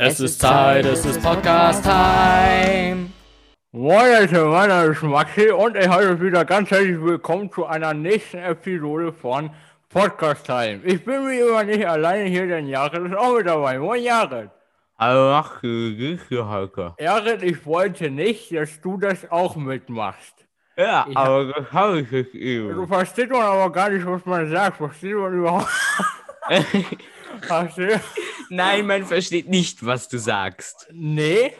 Es ist Zeit, es ist Podcast-Time. Moin Leute, mein Name ist Maxi und ich heiße euch wieder ganz herzlich willkommen zu einer nächsten Episode von Podcast Time. Ich bin wie immer nicht alleine hier, denn Jared ist auch mit dabei. Moin Jared. Hallo Maxi, grüß Heike. Jared, ich wollte nicht, dass du das auch mitmachst. Ja, Ich aber das habe ich jetzt Du eben. verstehst man aber gar nicht, was man sagt. Versteht man überhaupt? Versteht? Nein, man versteht nicht, was du sagst. Nee,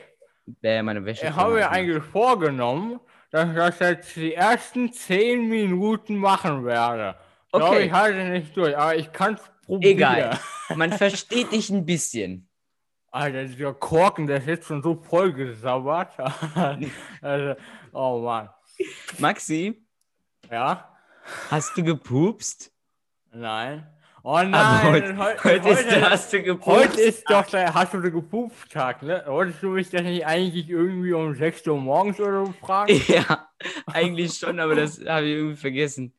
Äh, meine Wäsche. ich habe mir eigentlich vorgenommen, dass ich das jetzt die ersten 10 Minuten machen werde. Glaube Okay. ich halte nicht durch, aber ich kann es probieren. Egal. Man versteht dich ein bisschen. Alter, dieser Korken, der ist jetzt schon so voll gesabbert. also, oh Mann. Maxi, Ja? hast du gepupst? Nein. Oh Aber nein. heute, heu- heute ist, heute, hast du gepupst. heute ist doch der Hast du Gepupst-Tag, ne? Wolltest du mich das nicht eigentlich irgendwie um 6 Uhr morgens oder so fragen? Ja, eigentlich schon, aber das habe ich irgendwie vergessen.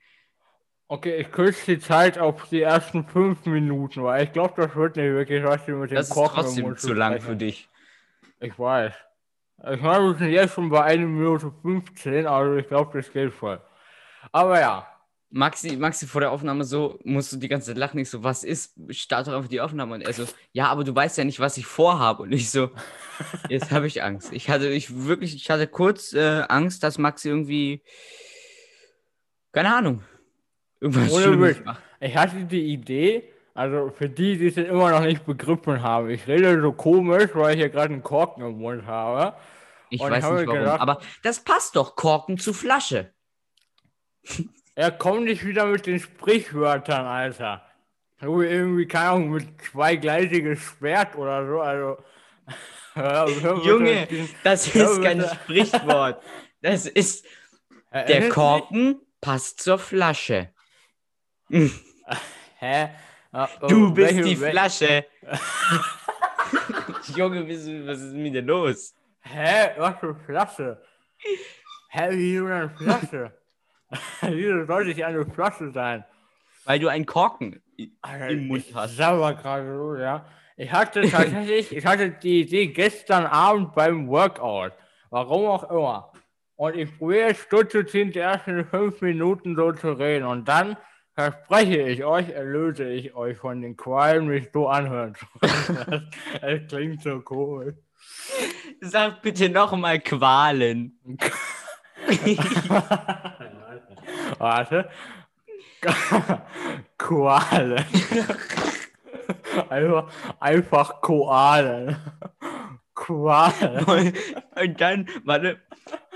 Okay, ich kürze die Zeit auf die ersten 5 Minuten, weil ich glaube, das wird nicht wirklich was mit dem Das ist Korken im trotzdem zu lang für dich. Ich weiß. Ich meine, wir sind jetzt schon bei 1 Minute 15, also ich glaube, das geht voll. Aber ja. Maxi, Maxi, vor der Aufnahme so, musst du die ganze Zeit lachen. Ich so, was ist? Starte doch einfach die Aufnahme. Und er so, ja, aber du weißt ja nicht, was ich vorhabe. Und ich so, jetzt habe ich Angst. Ich hatte, ich wirklich, ich hatte kurz äh, Angst, dass Maxi irgendwie, keine Ahnung, irgendwas Schlimmes macht. Ich hatte die Idee, also für die, die es immer noch nicht begriffen haben, ich rede so komisch, weil ich hier gerade einen Korken im Mund habe. Ich Und weiß nicht warum. gedacht- aber das passt doch, Korken zu Flasche. Er kommt nicht wieder mit den Sprichwörtern, Alter. So irgendwie, keine Ahnung, mit zweigleisiges Schwert oder so, also. Junge, das Ja, ist kein. Sprichwort. Das ist, der Korken passt zur Flasche. Hä? Oh, Du bist die Flasche. Junge, was ist, mit dir los? Hä? Was für Flasche? Hä, wieso eine Flasche? wieso sollte ich eine Flasche sein? Weil du einen Korken Alter, im Mund ich hast. Sauber gerade so, ja. Ich hatte tatsächlich, ich hatte die Idee gestern Abend beim Workout. Warum auch immer. Und ich probiere Stutz zu ziehen, die ersten fünf Minuten so zu reden. Und dann verspreche ich euch, erlöse ich euch von den Qualen, mich so anhört. das, das klingt so komisch. Sag bitte nochmal Qualen. Warte. Koalen. einfach, einfach Koalen. Koalen. Und, und dann, warte,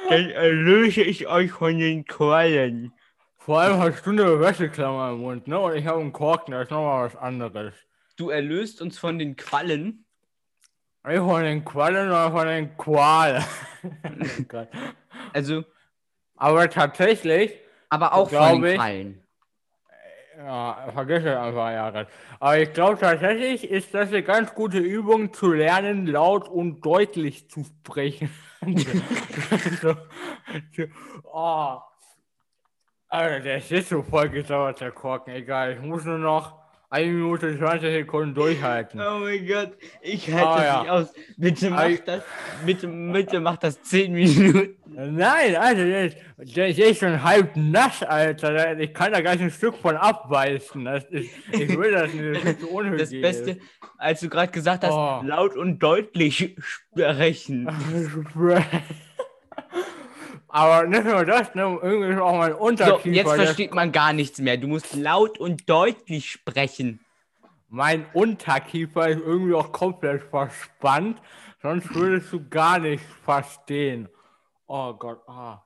dann erlöse ich euch von den Qualen. Vor allem hast du eine Wäscheklammer im Mund, ne? Und ich habe einen Korken, das ist nochmal was anderes. Du erlöst uns von den Quallen. Nicht von den Quallen, sondern von den Koalen. Oh. Also, Aber tatsächlich, aber auch von den ich. Quallen. ja, vergiss es einfach, Jared. Aber ich glaube tatsächlich ist das eine ganz gute Übung zu lernen, laut und deutlich zu sprechen. so, so, oh. Alter, der ist jetzt so voll gesauert, der Korken. Egal, ich muss nur noch 1 Minute 20 Sekunden durchhalten. Oh mein Gott, ich halte Ah, das ja. nicht aus. Bitte mach Ei. das, bitte, bitte mach das 10 Minuten. Nein, Alter, der ist, ist echt schon halb nass, Alter. Ich kann da gleich ein Stück von abweisen. Das ist, ich will das nicht, das ist unhygienisch. Das Beste, als du gerade gesagt hast, Oh. laut und deutlich sprechen. Aber nicht nur das, ne, irgendwie ist auch mein So, Unterkiefer. jetzt der- versteht man gar nichts mehr. Du musst laut und deutlich sprechen. mein Unterkiefer ist irgendwie auch komplett verspannt. Sonst würdest du gar nichts verstehen. Oh Gott, ah.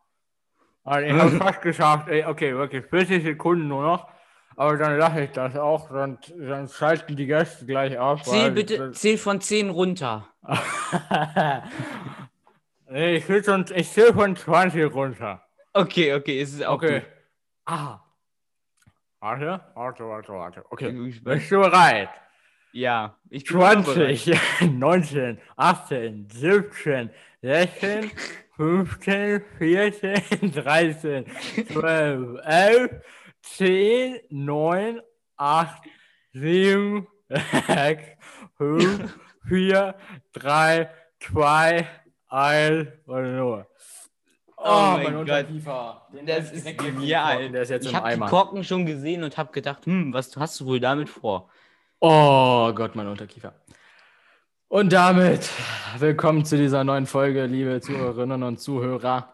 Also ich habe fast geschafft. Ey, okay, wirklich, 40 Sekunden nur noch. Aber dann lache ich das auch, sonst, sonst schalten die Gäste gleich ab. Zähl bitte, zähl von 10 runter. nee, ich will schon, ich zähle von 20 runter. Okay, okay, es ist auch Okay. gut. Ah. Warte, warte, warte, warte. Okay. Gespannt. Bist du bereit? Ja, ich bin immer bereit. 20, 19, 18, 17, 16, 15, 14, 13, 12, 11, 10, 9, 8, 7, 6, 5, 4, 3, 2, 1 und nur. Oh mein Gott. Den Das ist genial. Der ist jetzt Ich habe die. Korken schon gesehen und habe gedacht, hm, was hast du wohl damit vor? Oh Gott, mein Unterkiefer. Und damit willkommen zu dieser neuen Folge, liebe Zuhörerinnen und Zuhörer.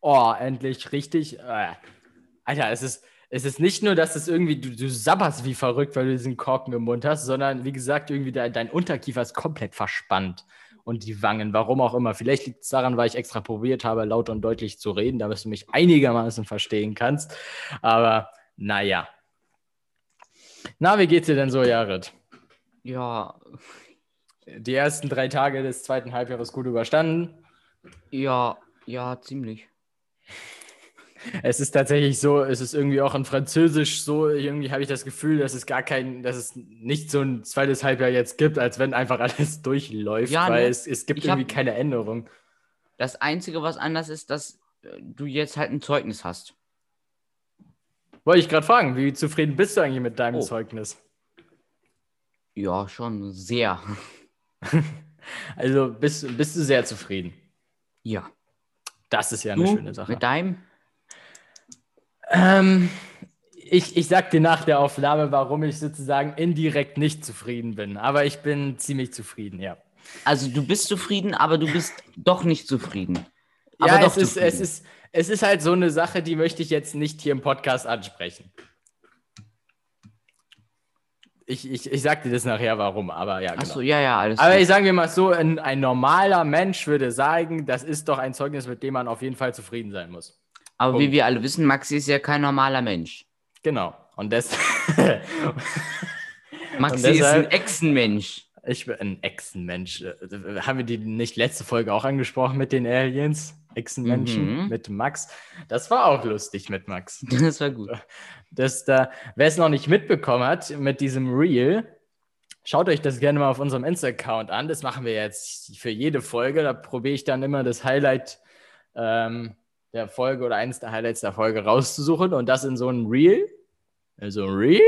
Oh, endlich richtig. Äh, Alter, es ist, es ist nicht nur, dass es irgendwie, du, du sabberst wie verrückt, weil du diesen Korken im Mund hast, sondern wie gesagt, irgendwie dein, dein Unterkiefer ist komplett verspannt. Und die Wangen, warum auch immer. Vielleicht liegt es daran, weil ich extra probiert habe, laut und deutlich zu reden, damit du mich einigermaßen verstehen kannst. Aber naja. Na, wie geht's dir denn so, Jared? Ja, die ersten drei Tage des zweiten Halbjahres gut überstanden. ja, ja, ziemlich. Es ist tatsächlich so, es ist irgendwie auch in Französisch so, irgendwie habe ich das Gefühl, dass es gar kein, dass es nicht so ein zweites Halbjahr jetzt gibt, als wenn einfach alles durchläuft, Ja, weil ne? es, es gibt Ich hab- irgendwie keine Änderung. Das Einzige, was anders ist, dass äh, du jetzt halt ein Zeugnis hast. Wollte ich gerade fragen, wie zufrieden bist du eigentlich mit deinem Oh. Zeugnis? Ja, schon sehr. Also bist, bist du sehr zufrieden. Ja. Das ist ja eine Du schöne Sache. mit deinem? Ähm, ich, ich sag dir nach der Aufnahme, warum ich sozusagen indirekt nicht zufrieden bin. Aber ich bin ziemlich zufrieden, ja. Also du bist zufrieden, aber du bist doch nicht zufrieden. ja, aber es doch ist, es, ist, es ist halt so eine Sache, die möchte ich jetzt nicht hier im Podcast ansprechen. Ich, ich, ich sag dir das nachher, warum, aber ja, genau. Achso, ja, ja, alles aber ich sage mir mal so, ein, ein normaler Mensch würde sagen, das ist doch ein Zeugnis, mit dem man auf jeden Fall zufrieden sein muss. Aber wie Punkt. wir alle wissen, Maxi ist ja kein normaler Mensch. Genau. Und das. Maxi Und ist deshalb- ein Echsenmensch. ich bin ein Echsenmensch. Haben wir die nicht letzte Folge auch angesprochen mit den Aliens? Echsenmenschen Mhm. mit Max. Das war auch lustig mit Max. Das war gut. Das da, wer es noch nicht mitbekommen hat mit diesem Reel, schaut euch das gerne mal auf unserem Insta-Account an. Das machen wir jetzt für jede Folge. Da probiere ich dann immer das Highlight ähm, der Folge oder eines der Highlights der Folge rauszusuchen und das in so einem Reel. Also ein Reel?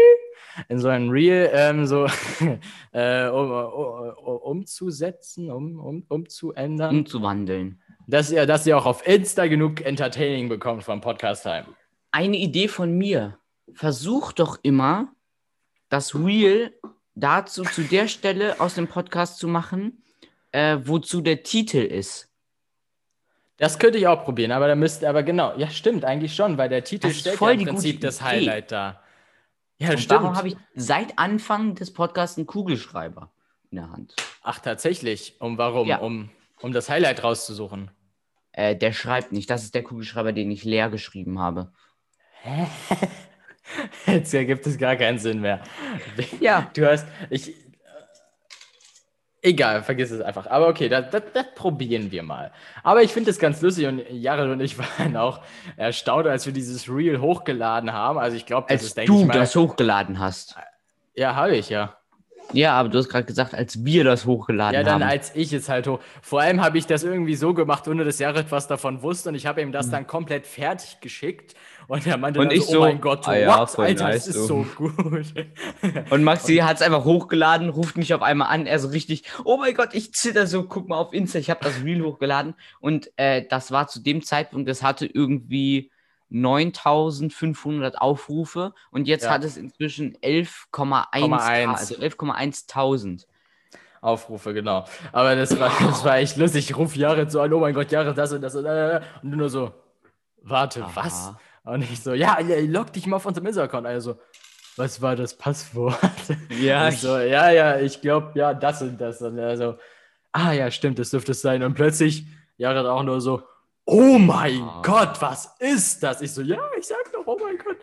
In so einem Reel ähm, so äh, um, um, um, umzusetzen, um, um, umzuändern. Umzuwandeln. Dass ihr, dass ihr auch auf Insta genug Entertaining bekommt vom Podcast Time. Eine Idee von mir. Versuch doch immer, das Reel dazu zu der Stelle aus dem Podcast zu machen, äh, wozu der Titel ist. Das könnte ich auch probieren, aber da müsste, aber genau, ja, stimmt, eigentlich schon, weil der Titel Das stellt voll ja im Prinzip das Idee. Highlight da. Ja, Und stimmt. darum habe ich seit Anfang des Podcasts einen Kugelschreiber in der Hand. Ach, tatsächlich. Um warum? Ja. Um, um das Highlight rauszusuchen. Äh, der schreibt nicht. Das ist der Kugelschreiber, den ich leer geschrieben habe. Jetzt ergibt es gar keinen Sinn mehr. Ja. Du hast, ich, egal, vergiss es einfach. Aber okay, das, das, das probieren wir mal. Aber ich finde es ganz lustig und Jared und ich waren auch erstaunt, als wir dieses Reel hochgeladen haben. Also ich glaube, das Als ist, denke du ich mal. das hochgeladen hast. ja, habe ich ja. Ja, aber du hast gerade gesagt, als wir das hochgeladen Ja, dann haben. als ich es halt hoch. Vor allem habe ich das irgendwie so gemacht, ohne dass Jared was davon wusste. Und ich habe ihm das dann komplett fertig geschickt. Und er meinte Und ich so, oh mein Gott, ah ja, what? Alter, nice, das ist so. gut. Und Maxi hat es einfach hochgeladen, ruft mich auf einmal an, er so richtig, oh mein Gott, ich zitter so, guck mal auf Insta, ich habe das Reel hochgeladen und äh, das war zu dem Zeitpunkt, das hatte irgendwie 9500 Aufrufe und jetzt Ja. hat es inzwischen 11,1, 1. also 11,1000. Aufrufe, genau. Aber das war, das war echt lustig. Ich rufe Jared so an, oh mein Gott, Jared, das und das und das. Und du nur so, warte, Aha. was? Und ich so, ja, ja, log dich mal auf unserem Insta-Account. Also, was war das Passwort? Ja, Ich so, ja, ja, ich glaube, ja, das und das. Und er so, ah ja, stimmt, das dürfte es sein. Und plötzlich, Jared auch nur so, oh mein Ah. Gott, was ist das? Ich so, ja, ich sag doch, oh mein Gott.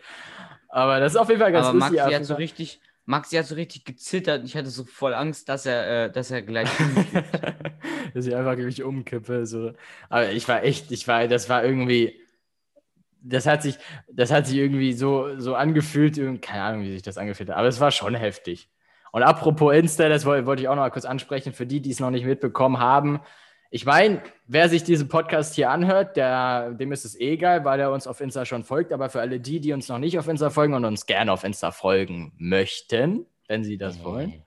Aber das ist auf jeden Fall ganz aber lustig. Maxi hat so richtig, Maxi hat so richtig gezittert und ich hatte so voll Angst, dass er, äh, dass er gleich umkippt. dass ich einfach gleich umkippe. So. Aber ich war echt, ich war, das war irgendwie, das hat sich, das hat sich irgendwie so, so angefühlt, keine Ahnung, wie sich das angefühlt hat, aber es war schon heftig. Und apropos Insta, das woll- wollte ich auch noch mal kurz ansprechen, für die, die es noch nicht mitbekommen haben. Ich meine, wer sich diesen Podcast hier anhört, der, dem ist es eh egal, weil er uns auf Insta schon folgt. Aber für alle die, die uns noch nicht auf Insta folgen und uns gerne auf Insta folgen möchten, wenn sie das wollen,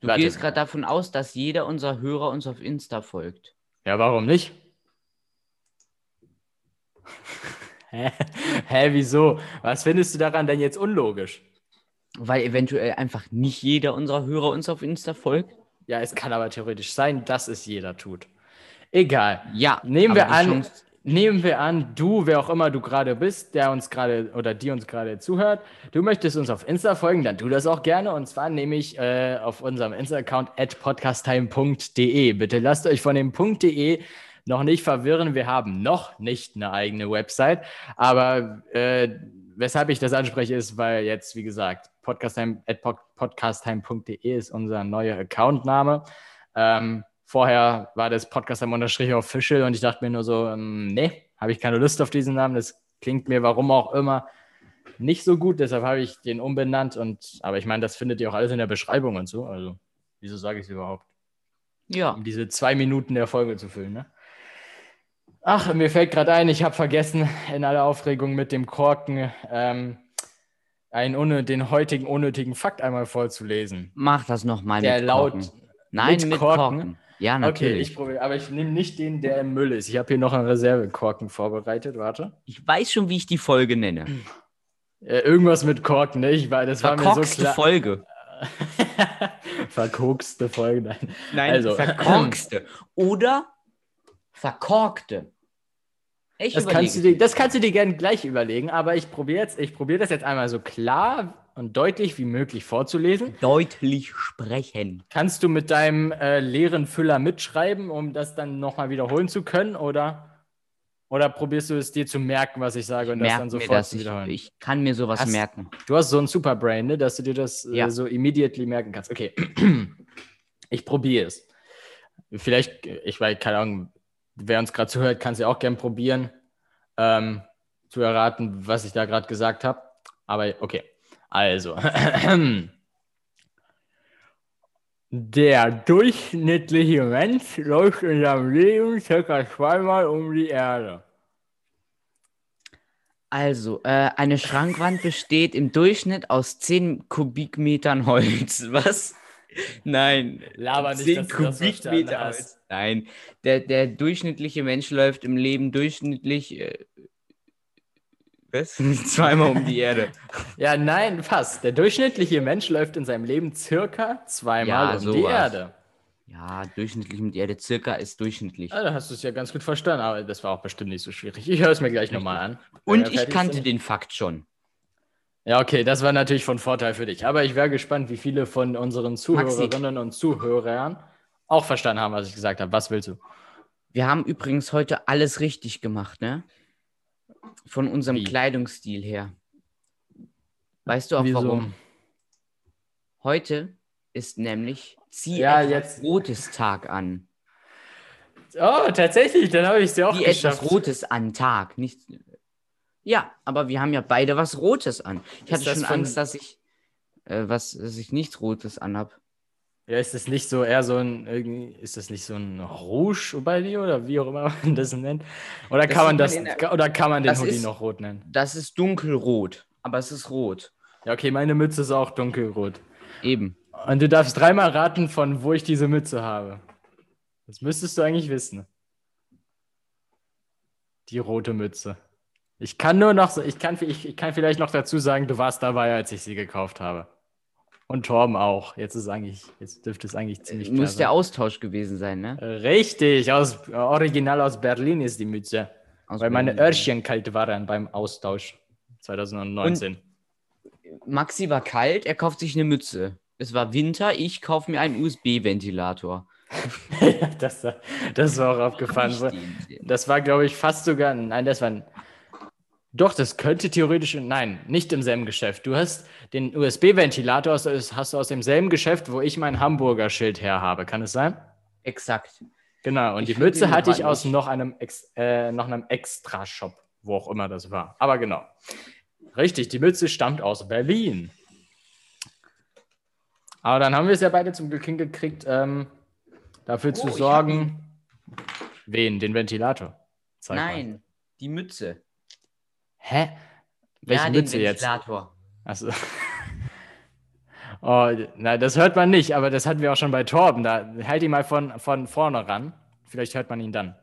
Du Warte. gehst gerade davon aus, dass jeder unserer Hörer uns auf Insta folgt. Ja, warum nicht? Hä? Hä, wieso? Was findest du daran denn jetzt unlogisch? Weil eventuell einfach nicht jeder unserer Hörer uns auf Insta folgt. Ja, es kann aber theoretisch sein, dass es jeder tut. Egal. Ja, Nehmen wir an, Chance- nehmen wir an, du, wer auch immer du gerade bist, der uns gerade oder die uns gerade zuhört, du möchtest uns auf Insta folgen, dann tu das auch gerne. Und zwar nehme ich äh, auf unserem Insta-Account at podcasttime.de. Bitte lasst euch von dem .de noch nicht verwirren. Wir haben noch nicht eine eigene Website, aber äh, weshalb ich das anspreche, ist, weil jetzt, wie gesagt, podcasttime.de ist unser neuer Accountname. Ähm, vorher war das Podcasttime-official und ich dachte mir nur so, ähm, nee, habe ich keine Lust auf diesen Namen. Das klingt mir, warum auch immer, nicht so gut. Deshalb habe ich den umbenannt. Und, aber ich meine, das findet ihr auch alles in der Beschreibung und so. Also, wieso sage ich es überhaupt? Ja, um diese zwei Minuten der Folge zu füllen. Ne? Ach, mir fällt gerade ein, ich habe vergessen, in aller Aufregung mit dem Korken ähm, einen unnö- den heutigen unnötigen Fakt einmal vorzulesen. mach das nochmal mit laut. Korken. Nein, mit mit, Korken? Korken. Ja, Okay, natürlich. ich probiere, aber ich nehme nicht den, der im Müll ist. Ich habe hier noch einen Reservekorken vorbereitet. Warte. Ich, weiß schon, wie ich die Folge nenne. Äh, irgendwas mit Korken, ne? Ich war, das war mir so Verkorkste klar. Folge. Verkokste Folge, nein. Nein, Also- verkorkste. Oder verkorkte. Ich Das kannst, du dir, das kannst du dir gerne gleich überlegen, aber ich probiere jetzt, ich probiere das jetzt einmal so klar und deutlich wie möglich vorzulesen. deutlich sprechen. Kannst du mit deinem äh, leeren Füller mitschreiben, um das dann nochmal wiederholen zu können? Oder, oder probierst du es dir zu merken, was ich sage und das dann sofort das. zu Ich, wiederholen? ich kann mir sowas Hast- merken. Du hast so ein Superbrain, ne, dass du dir das Ja. äh, so immediately merken kannst. Okay, ich probiere es. Vielleicht, ich weiß, keine Ahnung, wer uns gerade zuhört, kann es ja auch gerne probieren, ähm, zu erraten, was ich da gerade gesagt habe. Aber okay, also. Der durchschnittliche Mensch läuft in seinem Leben circa zweimal um die Erde. Also, äh, eine Schrankwand besteht im Durchschnitt aus 10 Kubikmetern Holz. Was? Nein. Laber nicht, 10 dass du das Kubikmeter hast. Holz. Nein. Der, der durchschnittliche Mensch läuft im Leben durchschnittlich. Äh, was? Zweimal um die Erde. Ja, nein, fast. Der durchschnittliche Mensch läuft in seinem Leben circa zweimal Ja, um die sowas. Erde. Ja, durchschnittlich um die Erde. Circa ist durchschnittlich. Ah, da hast du es ja ganz gut verstanden, aber das war auch bestimmt nicht so schwierig. Ich höre es mir gleich nochmal an. Und ich kannte sind. den Fakt schon. Ja, okay, das war natürlich von Vorteil für dich. Aber ich wäre gespannt, wie viele von unseren Zuhörerinnen und Zuhörern auch verstanden haben, was ich gesagt habe. Was willst du? Wir haben übrigens heute alles richtig gemacht, ne? Von unserem Wie? Kleidungsstil her. Weißt du auch Wieso? warum? Heute ist nämlich zieh Ja, etwas jetzt- Rotes Tag an. Oh, tatsächlich, dann habe ich es ja auch Zieh geschafft. etwas Rotes an Tag. Nicht... Ja, aber wir haben ja beide was Rotes an. Ich Ist hatte schon Angst, dass ich, äh, was, dass ich nichts Rotes anhab. Ja, ist das nicht so eher so ein, irgendwie, ist das nicht so ein Rouge bei dir oder wie auch immer man das nennt? Oder Das kann man das, der- oder kann man den Hoodie ist- noch rot nennen? Das ist dunkelrot, aber es ist rot. Ja, okay, meine Mütze ist auch dunkelrot. Eben. Und du darfst dreimal raten, von wo ich diese Mütze habe. Das müsstest du eigentlich wissen. Die rote Mütze. Ich kann nur noch, ich kann, ich, ich kann vielleicht noch dazu sagen, du warst dabei, als ich sie gekauft habe. Und Torben auch. Jetzt ist eigentlich, jetzt dürfte es eigentlich ziemlich klar Muss der sein. Austausch gewesen sein, ne? Richtig, aus, original aus Berlin ist die Mütze. Aus weil meine Berlin. Öhrchen kalt waren beim Austausch 2019. Maxi war kalt, er kauft sich eine Mütze. Es war Winter, ich kaufe mir einen USB-Ventilator. das, war- das war auch aufgefallen. Das war, glaube ich, fast sogar. Nein, das war. ein- Doch, das könnte theoretisch. Nein, nicht im selben Geschäft. Du hast den USB-Ventilator, hast du aus demselben Geschäft, wo ich mein Hamburger Schild her habe. Kann es sein? Exakt. Genau. Und Ich die Mütze hatte ich aus noch einem, Ex, äh, noch einem Extra-Shop, wo auch immer das war. Aber genau. Richtig, die Mütze stammt aus Berlin. Aber dann haben wir es ja beide zum Glück hingekriegt, ähm, dafür Oh, zu sorgen. Wen? Den Ventilator? Zeig mal. Nein, die Mütze. Hä? Welche ja, Mütze den jetzt? Ventilator. Achso. Oh, na, das hört man nicht, aber das hatten wir auch schon bei Torben. Da halt ihn mal von, von vorne ran. Vielleicht hört man ihn dann.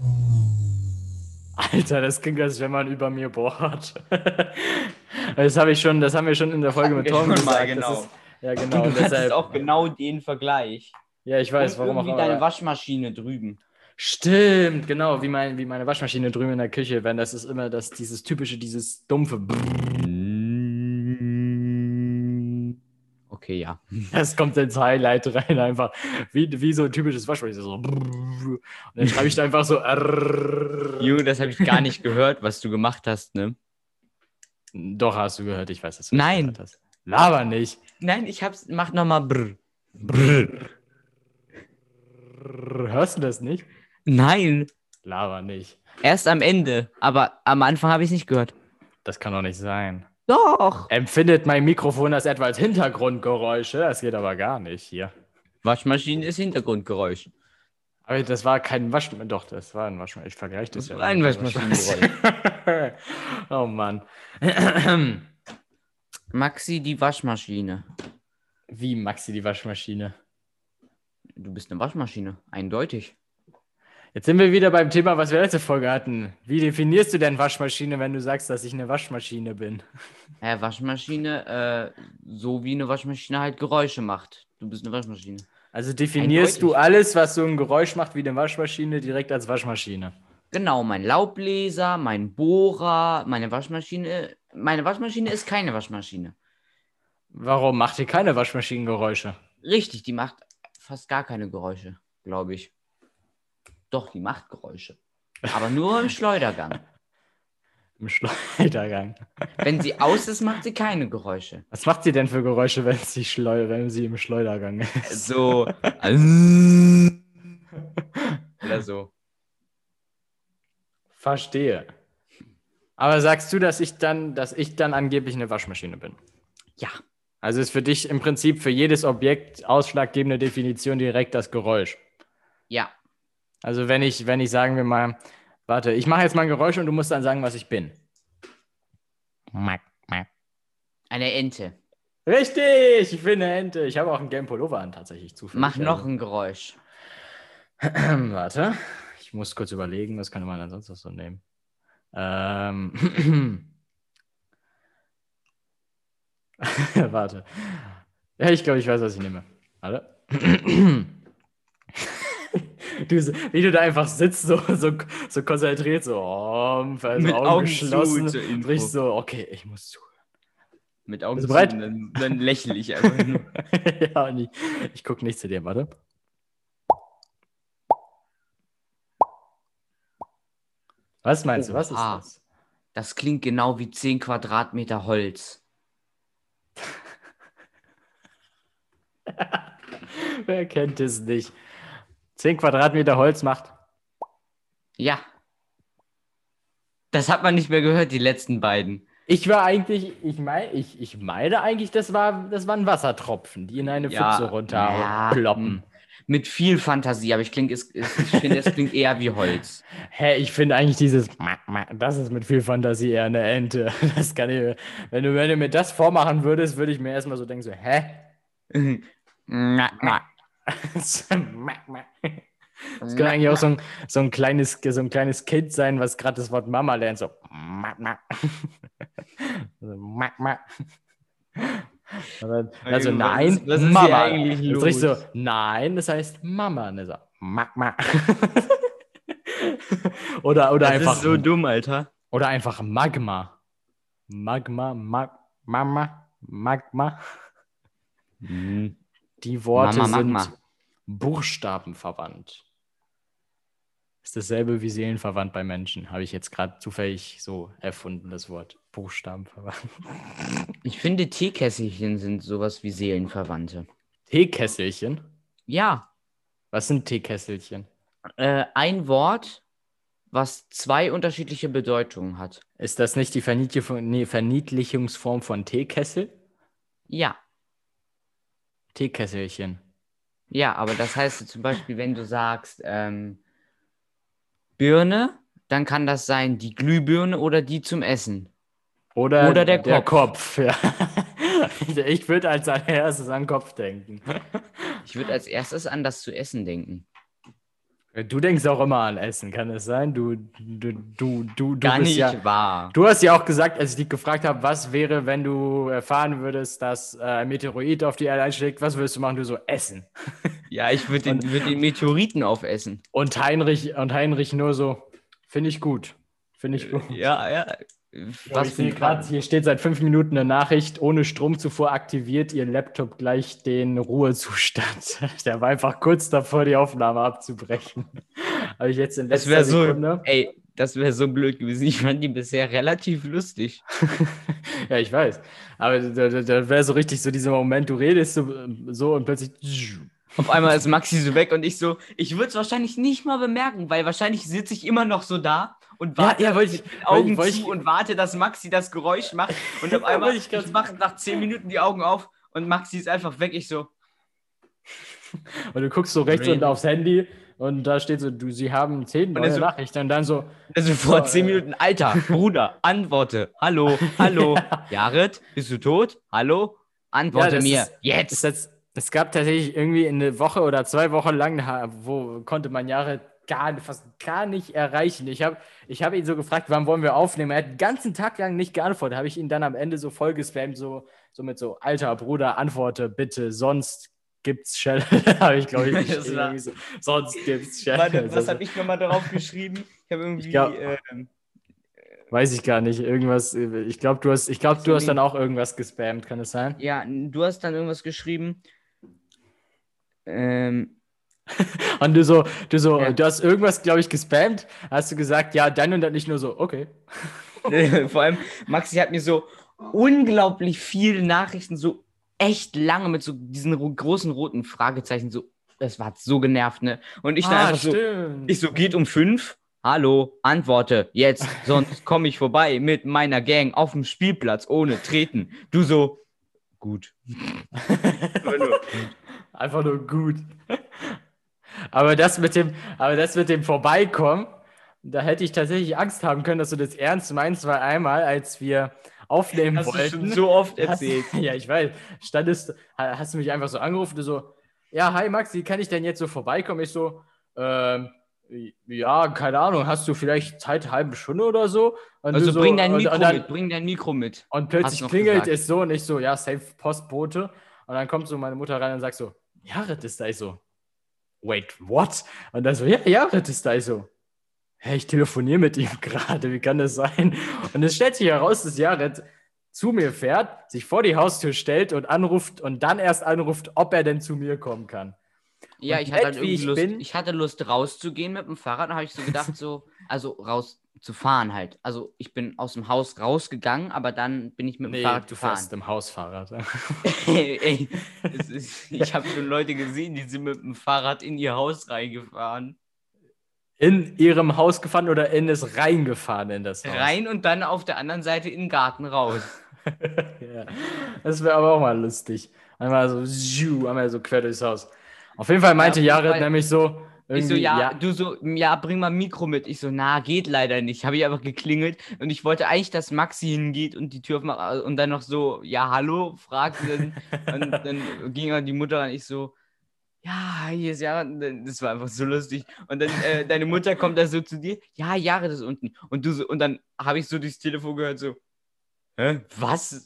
Alter, das klingt, als wenn man über mir bohrt. das habe ich schon, das haben wir schon in der Folge mit Torben gesagt. Mal, genau. Ist, ja, genau. Und du hattest auch genau den Vergleich. Ja, ich weiß, Und warum auch immer. deine Waschmaschine drüben. Stimmt, genau, wie, mein, wie meine Waschmaschine drüben in der Küche, wenn das ist immer das, dieses typische, dieses dumpfe. Okay, ja. Das kommt ins Highlight rein, einfach wie, wie so ein typisches Waschmaschine. So. Und dann schreibe ich da einfach so. Junge, das habe ich gar nicht gehört, was du gemacht hast, ne? Doch, hast du gehört, ich weiß, dass du das Nein. gehört hast. Laber nicht. Nein, ich hab's. Mach nochmal brr. Hörst du das nicht? Nein, Laber nicht. erst am Ende. Aber am Anfang habe ich es nicht gehört. Das kann doch nicht sein. Doch. Empfindet mein Mikrofon das etwa als Hintergrundgeräusche? Das geht aber gar nicht hier. Waschmaschine ist Hintergrundgeräusch. Aber das war kein Waschmaschine. Doch, das war ein Waschmaschine. Ich vergleiche das, Das ja. war ein Waschmaschinengeräusch. oh Mann. Maxi, die Waschmaschine. Wie Maxi die Waschmaschine? Du bist eine Waschmaschine, eindeutig. Jetzt sind wir wieder beim Thema, was wir letzte Folge hatten. Wie definierst du denn Waschmaschine, wenn du sagst, dass ich eine Waschmaschine bin? Ja, Waschmaschine, äh, so wie eine Waschmaschine halt Geräusche macht. Du bist eine Waschmaschine. Also definierst du Eindeutig. alles, was so ein Geräusch macht wie eine Waschmaschine, direkt als Waschmaschine. Genau, mein Laubbläser, mein Bohrer, meine Waschmaschine. Meine Waschmaschine ist keine Waschmaschine. Warum macht die keine Waschmaschinengeräusche? Richtig, die macht fast gar keine Geräusche, glaube ich. Doch, die macht Geräusche. Aber nur im Schleudergang. Im Schleudergang. Wenn sie aus ist, macht sie keine Geräusche. Was macht sie denn für Geräusche, wenn sie, schleu wenn sie im Schleudergang ist? So. Oder so. Verstehe. Aber sagst du, dass ich dann, dass ich dann angeblich eine Waschmaschine bin? Ja. Also ist für dich im Prinzip für jedes Objekt ausschlaggebende Definition direkt das Geräusch. Ja. Also wenn ich, wenn ich sagen wir mal, warte, ich mache jetzt mal ein Geräusch und du musst dann sagen, was ich bin. Eine Ente. Richtig, ich bin eine Ente. Ich habe auch einen gelben Pullover an, tatsächlich zufällig. Mach noch Also- ein Geräusch. Warte, ich muss kurz überlegen, was könnte man denn sonst noch so nehmen? Ähm. Warte. Ja, ich glaube, ich weiß, was ich nehme. Warte. Du, wie du da einfach sitzt, so, so, so konzentriert, so, oh, also Mit Augen, Augen geschlossen, zu, Info. richtig so, okay, ich muss zuhören. Mit Augen zu, und Dann, dann lächle ich einfach nur. ja, und ich, ich gucke nicht zu dir, warte. Was meinst du, was ist Oha. das? Das klingt genau wie 10 Quadratmeter Holz. Wer kennt es nicht? 10 Quadratmeter Holz macht. Ja. Das hat man nicht mehr gehört, die letzten beiden. Ich war eigentlich, ich meine, ich, ich meine eigentlich, das, war, das waren Wassertropfen, die in eine Ja, Pfütze runter ja, ploppen. Mit viel Fantasie, aber ich, kling, ich finde, es klingt eher wie Holz. Hä, ich finde eigentlich dieses, das ist mit viel Fantasie eher eine Ente. Das kann ich, wenn du, wenn du mir das vormachen würdest, würde ich mir erstmal so denken, so, hä? Das kann eigentlich auch so ein, so ein, kleines, so ein kleines Kind sein, was gerade das Wort Mama lernt. So. Also Was- nein, was ist hier Mama. Das ist richtig so, nein, das heißt Mama. Und er so, Mama. oder oder Das einfach ist so dumm, Alter. oder einfach Magma. Magma, Mag, Mama, Magma. Die Worte Mama, sind Magma. Buchstaben verwandt. Ist dasselbe wie Seelenverwandt bei Menschen. Habe ich jetzt gerade zufällig so erfunden, das Wort. Buchstaben verwandt. Ich finde, Teekesselchen sind sowas wie Seelenverwandte. Teekesselchen. Ja, Was sind Teekesselchen? äh, ein Wort, was zwei unterschiedliche Bedeutungen hat. Ist das nicht die Verniedlichungsform von Teekessel? Ja, Teekesselchen. ja, aber das heißt zum Beispiel, wenn du sagst ähm, Birne, dann kann das sein die Glühbirne oder die zum Essen. Oder, Oder der Kopf. ja. ich würde als allererstes an den Kopf denken. Ich würde als erstes an das zu essen denken. Du denkst auch immer an Essen, kann es sein? Du, du, du, du, du Gar bist nicht ja, wahr. Du hast ja auch gesagt, als ich dich gefragt habe, was wäre, wenn du erfahren würdest, dass äh, ein Meteorit auf die Erde einschlägt, was würdest du machen? Du so, essen. Ja, ich würde den, würd den Meteoriten aufessen. Und Heinrich, und Heinrich nur so, finde ich gut. Finde ich gut. Ja, ja. Was ich sehe gerade, hier steht seit fünf Minuten eine Nachricht, ohne Stromzufuhr aktiviert Ihr Laptop gleich den Ruhezustand. Der war einfach kurz davor, die Aufnahme abzubrechen. Habe ich jetzt in Das letzter wäre so, Sekunde. ey, das wäre so blöd gewesen. Ich fand die bisher relativ lustig. ja, ich weiß. Aber da, da, da wäre so richtig so dieser Moment, du redest so, so und plötzlich. Auf einmal ist Maxi so weg und ich so, ich würde es wahrscheinlich nicht mal bemerken, weil wahrscheinlich sitze ich immer noch so da und Ja, warte ja, wollte ich- mit den Augen wollte zu ich- und warte, dass Maxi das Geräusch macht und auf Ja, einmal ich ich, mache nach zehn Minuten die Augen auf und Maxi ist einfach weg. Ich so, Und du guckst so rechts Really? unten aufs Handy und da steht so, du, sie haben zehn neue so- Nachrichten und dann so, also vor Ja, zehn äh. Minuten, Alter, Bruder, antworte, hallo, hallo, Jared, bist du tot? Hallo, antworte das mir, ist- jetzt. es gab tatsächlich irgendwie eine Woche oder zwei Wochen lang, wo konnte man Jahre gar, fast gar nicht erreichen. Ich habe ich hab ihn so gefragt, wann wollen wir aufnehmen? Er hat den ganzen Tag lang nicht geantwortet. Habe ich ihn dann am Ende so voll gespammt, so, so mit so, alter Bruder, antworte bitte, sonst gibt's Shell. habe ich, glaube ich, geschrieben, so, sonst gibt's Shell. Was habe ich nochmal darauf geschrieben? Ich habe irgendwie, Ich glaub- ähm, Weiß ich gar nicht. Irgendwas, äh, ich glaube, du hast, ich glaube, du hast dann auch irgendwas gespammt, kann es sein? ja, du hast dann irgendwas geschrieben. Ähm, Und du so, du so, Ja. du hast irgendwas, glaube ich, gespammt, hast du gesagt, ja, dann und dann nicht nur so, okay. Vor allem, Maxi hat mir so unglaublich viele Nachrichten, so echt lange mit so diesen ro- großen roten Fragezeichen, so, das war so genervt, ne? Und ich dann Ah, einfach so, stimmt. ich so, geht um fünf? Hallo, antworte, jetzt, sonst komme ich vorbei mit meiner Gang auf dem Spielplatz ohne treten. Du so, gut. Einfach nur gut. Aber das mit dem, aber das mit dem Vorbeikommen, da hätte ich tatsächlich Angst haben können, dass du das ernst meinst, weil einmal, als wir aufnehmen Hast du wollten, schon so oft hast, erzählt. ja, ich weiß, standest, ha- hast du mich einfach so angerufen, du so, ja, hi Max, wie kann ich denn jetzt so vorbeikommen? Ich so, ähm, ja, keine Ahnung, hast du vielleicht Zeit, halbe Stunde oder so? Und Also du so, bring dein Mikro und dann, mit, bring dein Mikro mit. Und Hast plötzlich klingelt gesagt. es so und ich so, ja, safe Postbote. Und dann kommt so meine Mutter rein und sagt so, Jared ist da. Ich so, wait, what? Und dann so, ja, Jared ist da. Ich so, hä, ich telefoniere mit ihm gerade, wie kann das sein? Und es stellt sich heraus, dass Jared zu mir fährt, sich vor die Haustür stellt und anruft und dann erst anruft, ob er denn zu mir kommen kann. Ja, Und ich hatte halt wie irgendwie ich Lust, bin- ich hatte Lust rauszugehen mit dem Fahrrad, da habe ich so gedacht, so, also rauszufahren halt. Also ich bin aus dem Haus rausgegangen, aber dann bin ich mit dem Nee, Fahrrad du gefahren. fährst im Hausfahrrad. ey, ey, es ist, ich habe schon Leute gesehen, die sind mit dem Fahrrad in ihr Haus reingefahren. In ihrem Haus gefahren oder in es reingefahren in das Haus? Rein und dann auf der anderen Seite in den Garten raus. ja. Das wäre aber auch mal lustig. Einmal so, einmal so quer durchs Haus. Auf jeden Fall meinte jeden Jared nämlich so, Ich so, irgendwie, ja, du so, ja, bring mal ein Mikro mit. Ich so, na, geht leider nicht. Habe ich einfach geklingelt und ich wollte eigentlich, dass Maxi hingeht und die Tür aufmacht und dann noch so, ja, hallo, fragt. Dann, und dann ging die Mutter und ich so, ja, hier ist ja, das war einfach so lustig. Und dann äh, deine Mutter kommt da so zu dir, ja, Jahre ist unten. Und du so, und dann habe ich so durchs Telefon gehört, so, hä, was?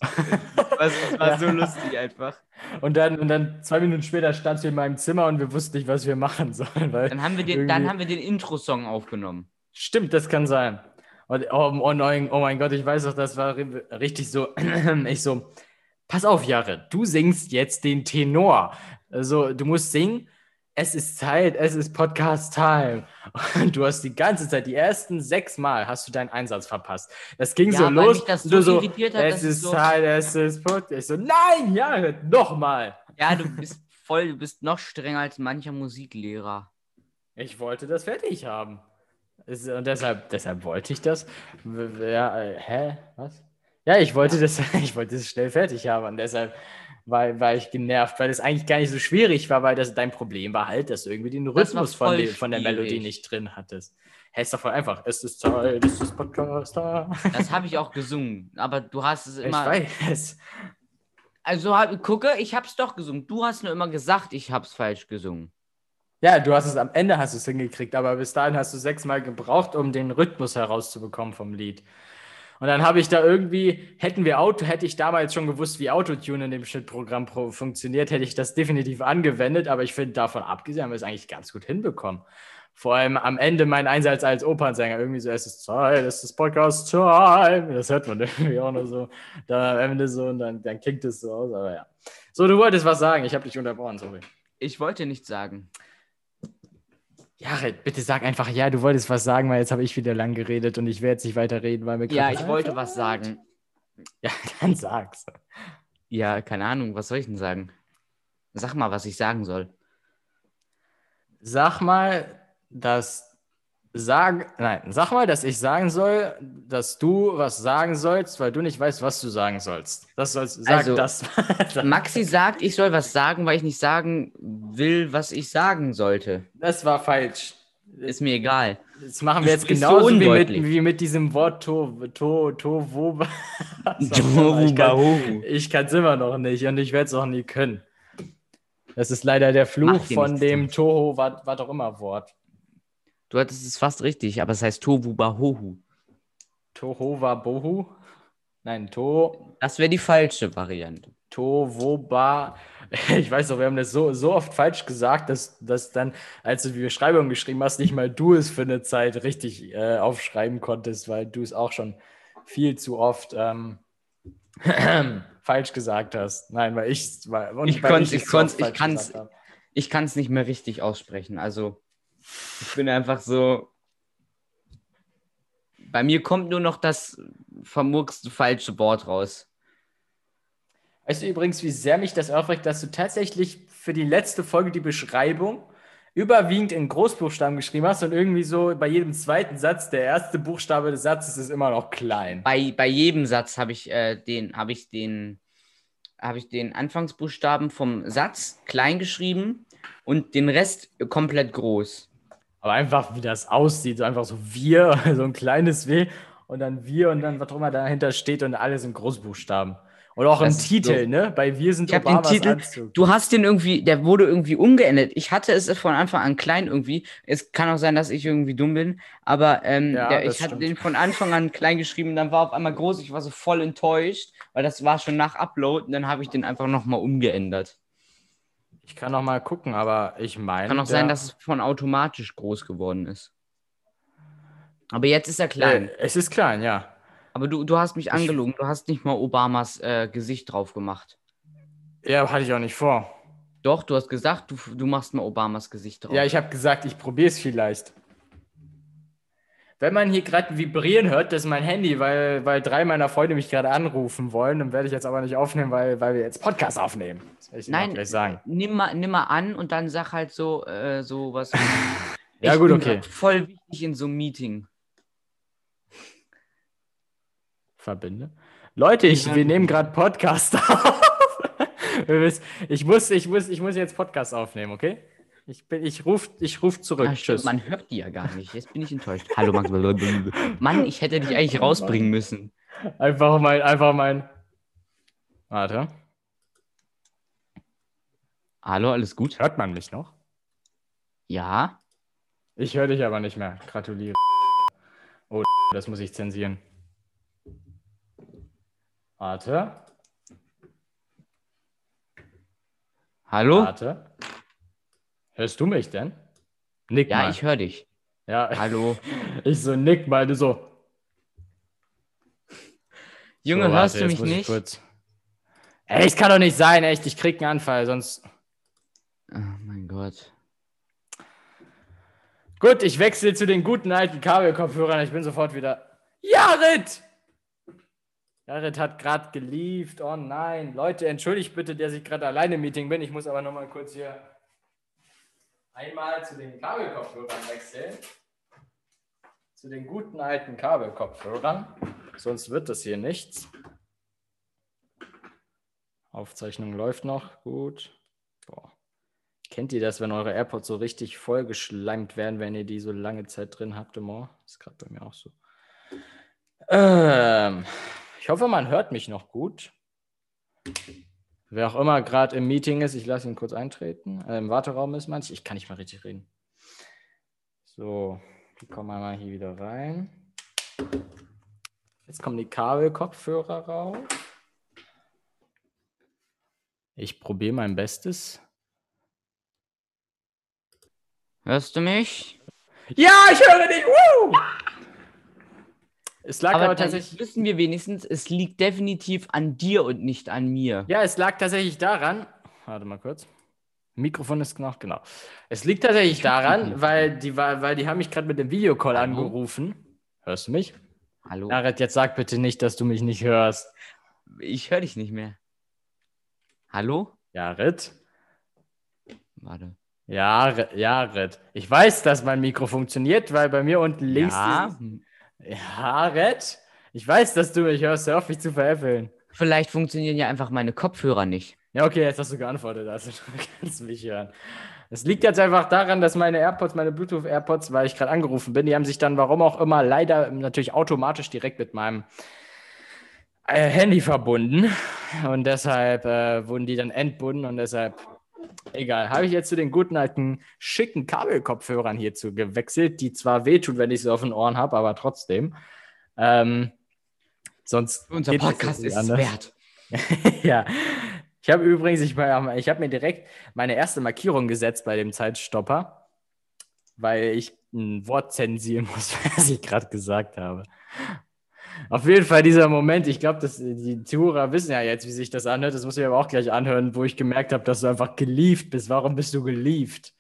was das war so lustig einfach. und, dann, und dann zwei Minuten später standst du in meinem Zimmer und wir wussten nicht, was wir machen sollen. Weil Dann haben wir den, irgendwie- haben wir den Intro-Song aufgenommen. Stimmt, das kann sein. Und, oh, oh, nein, oh mein Gott, ich weiß doch, das war ri- richtig so. Ich so, pass auf, Jahre, du singst jetzt den Tenor. Also, du musst singen. Es ist Zeit, es ist Podcast-Time. Und du hast die ganze Zeit, die ersten sechs Mal, hast du deinen Einsatz verpasst. Das ging Ja, so los. mich das so so, irritiert hat, es ist so- Zeit, es ist Podcast. Ich so, nein, Jahre, nochmal. Ja, du bist voll, du bist noch strenger als mancher Musiklehrer. Ich wollte das fertig haben. Und deshalb, deshalb wollte ich das. Ja, äh, hä? Was? Ja, ich wollte das, ich wollte es schnell fertig haben. Und deshalb war, war ich genervt, weil es eigentlich gar nicht so schwierig war, weil das dein Problem war halt, dass du irgendwie den Rhythmus von, der- von der Melodie nicht drin hattest. Hä, ist doch voll einfach. Es ist Zeit, es ist Podcast da. Das habe ich auch gesungen, aber du hast es Ich immer. weiß. Also hab, gucke, ich habe es doch gesungen. Du hast nur immer gesagt, ich habe es falsch gesungen. Ja, du hast es am Ende hast du es hingekriegt, aber bis dahin hast du sechsmal gebraucht, um den Rhythmus herauszubekommen vom Lied. Und dann habe ich da irgendwie, hätten wir Auto, hätte ich damals schon gewusst, wie Autotune in dem Schnittprogramm pro- funktioniert, hätte ich das definitiv angewendet, aber ich finde, davon abgesehen haben wir es eigentlich ganz gut hinbekommen. Vor allem am Ende mein Einsatz als Opernsänger, irgendwie so, es ist Zeit, es ist Podcast Time. Das hört man irgendwie auch nur so, da am Ende so und dann, dann klingt es so aus, aber ja. So, du wolltest was sagen, ich habe dich unterbrochen, sorry. Ich wollte nichts sagen. Jared, bitte sag einfach ja, du wolltest was sagen, weil jetzt habe ich wieder lang geredet und ich werde jetzt nicht weiterreden, weil mir Ja, ich wollte was sagen. Ja, dann sag's. Ja, keine Ahnung, was soll ich denn sagen? Sag mal, was ich sagen soll. Sag mal, dass sagen, nein, sag mal, dass ich sagen soll, dass du was sagen sollst, weil du nicht weißt, was du sagen sollst. Das sollst, sag Also, das. Maxi sagt, ich soll was sagen, weil ich nicht sagen will, was ich sagen sollte. das war falsch. Ist mir egal. Das machen wir jetzt sprichst so genauso wie mit, wie mit diesem Wort to, to, to, wo. ich kann es immer noch nicht und ich werde es auch nie können. Das ist leider der Fluch von dem Toho, was auch immer Wort. Du hattest es fast richtig, aber es heißt Tohu Bahohu. Tohova Bohu? Nein, To, Das wäre die falsche Variante. Tovoba. Ich weiß doch, wir haben das so, so oft falsch gesagt, dass, dass dann, als du die Beschreibung geschrieben hast, nicht mal du es für eine Zeit richtig äh, aufschreiben konntest, weil du es auch schon viel zu oft ähm, falsch gesagt hast. Nein, weil ich Ich es ich ich habe. Ich kann es nicht mehr richtig aussprechen. Also, ich bin einfach so. Bei mir kommt nur noch das vermurkste falsche Wort raus. Weißt du übrigens, wie sehr mich das aufregt, dass du tatsächlich für die letzte Folge die Beschreibung überwiegend in Großbuchstaben geschrieben hast und irgendwie so bei jedem zweiten Satz, der erste Buchstabe des Satzes ist immer noch klein. Bei, bei jedem Satz habe ich, äh, den, habe ich den, habe ich den Anfangsbuchstaben vom Satz klein geschrieben und den Rest komplett groß. Aber einfach, wie das aussieht, so einfach so wir, so ein kleines W und dann wir und dann was auch immer dahinter steht und alles in Großbuchstaben. Und auch im Das ist Titel, so. ne? Bei wir sind Ich habe den Obamas Titel, Anzug. du hast den irgendwie, der wurde irgendwie umgeändert. Ich hatte es von Anfang an klein irgendwie. Es kann auch sein, dass ich irgendwie dumm bin, aber ähm, Ja, der, ich hatte stimmt. den von Anfang an klein geschrieben, dann war auf einmal groß. Ich war so voll enttäuscht, weil das war schon nach Upload und dann habe ich den einfach nochmal umgeändert. Ich kann noch mal gucken, aber ich meine. Kann auch sein, dass es von automatisch groß geworden ist. Aber jetzt ist er klein. Äh, es ist klein, ja. Aber du, du hast mich angelogen. Du hast nicht mal Obamas äh, Gesicht drauf gemacht. Ja, hatte ich auch nicht vor. Doch, du hast gesagt, du, du machst mal Obamas Gesicht drauf. Ja, ich habe gesagt, ich probiere es vielleicht. Wenn man hier gerade vibrieren hört, das ist mein Handy, weil, weil drei meiner Freunde mich gerade anrufen wollen. Dann werde ich jetzt aber nicht aufnehmen, weil, weil wir jetzt Podcast aufnehmen. Das werde ich Nein, gleich sagen. nimm mal, nimm mal an und dann sag halt so, äh, so was. Ja, ich gut, bin okay. Voll wichtig in so einem Meeting. Verbinde. Leute, ich, Ja. wir nehmen gerade Podcast auf. Ich, muss, ich, muss, ich muss jetzt Podcast aufnehmen, okay? Ich, bin- ich rufe ich ruf zurück. Stimmt, Tschüss. man hört die ja gar nicht. Jetzt bin ich enttäuscht. Hallo Max. Mann, ich hätte dich eigentlich rausbringen müssen. Einfach mein, einfach mein. Warte. Hallo, alles gut? Hört man mich noch? Ja. Ich höre dich aber nicht mehr. Gratuliere. Oh, das muss ich zensieren. Warte, Hallo? warte. Hörst du mich denn? Nick Ja, mal. ich höre dich. ja, Hallo. ich so nick mal, du so. Junge, so, hörst warte, du mich ich nicht? Kurz... Ey, es kann doch nicht sein, echt. Ich krieg einen Anfall, sonst. Oh mein Gott. Gut, ich wechsle zu den guten alten Kabelkopfhörern. Ich bin sofort wieder. Jared! Jared hat gerade gelieft. Oh nein. Leute, entschuldigt bitte, dass ich gerade alleine im Meeting bin. Ich muss aber noch mal kurz hier einmal zu den Kabelkopfhörern wechseln. Zu den guten alten Kabelkopfhörern. Sonst wird das hier nichts. Aufzeichnung läuft noch. Gut. Boah. Kennt ihr das, wenn eure AirPods so richtig vollgeschleimt werden, wenn ihr die so lange Zeit drin habt im ist gerade bei mir auch so. Ähm, ich hoffe, man hört mich noch gut. Wer auch immer gerade im Meeting ist, ich lasse ihn kurz eintreten. Äh, Im Warteraum ist manch. Ich kann nicht mal richtig reden. So, die kommen wir mal hier wieder rein. Jetzt kommen die Kabelkopfhörer rauf. Ich probiere mein Bestes. Hörst du mich? Ja, ich höre dich. Woo! Es lag aber, Aber, tatsächlich. wissen wir wenigstens, es liegt definitiv an dir und nicht an mir. Ja, es lag tatsächlich daran. Warte mal kurz. Mikrofon ist noch, genau. Es liegt tatsächlich daran, weil die, weil die haben mich gerade mit dem Videocall Hallo? angerufen. Hörst du mich? Hallo? Jared, jetzt sag bitte nicht, dass du mich nicht hörst. Ich höre dich nicht mehr. Hallo? Jared? Warte. Jared, Jared. Ich weiß, dass mein Mikro funktioniert, weil bei mir unten links. ja, Dieses, Jared? Ich weiß, dass du mich hörst. Hör auf, mich zu veräppeln. vielleicht funktionieren ja einfach meine Kopfhörer nicht. Ja, okay, jetzt hast du geantwortet, also du kannst mich hören. Es liegt jetzt einfach daran, dass meine AirPods, meine Bluetooth-AirPods, weil ich gerade angerufen bin, die haben sich dann, warum auch immer, leider natürlich automatisch direkt mit meinem äh, Handy verbunden. Und deshalb äh, wurden die dann entbunden und deshalb, egal, habe ich jetzt zu den guten alten schicken Kabelkopfhörern hierzu gewechselt, die zwar wehtun, wenn ich sie auf den Ohren habe, aber trotzdem. Ähm, sonst Unser Podcast ist es wert. ja. Ich habe übrigens, ich, ich habe mir direkt meine erste Markierung gesetzt bei dem Zeitstopper, weil ich ein Wort zensieren muss, was ich gerade gesagt habe. Auf jeden Fall dieser Moment, ich glaube, dass die Zuhörer wissen ja jetzt, wie sich das anhört. Das muss ich aber auch gleich anhören, wo ich gemerkt habe, dass du einfach gelieft bist. Warum bist du gelieft?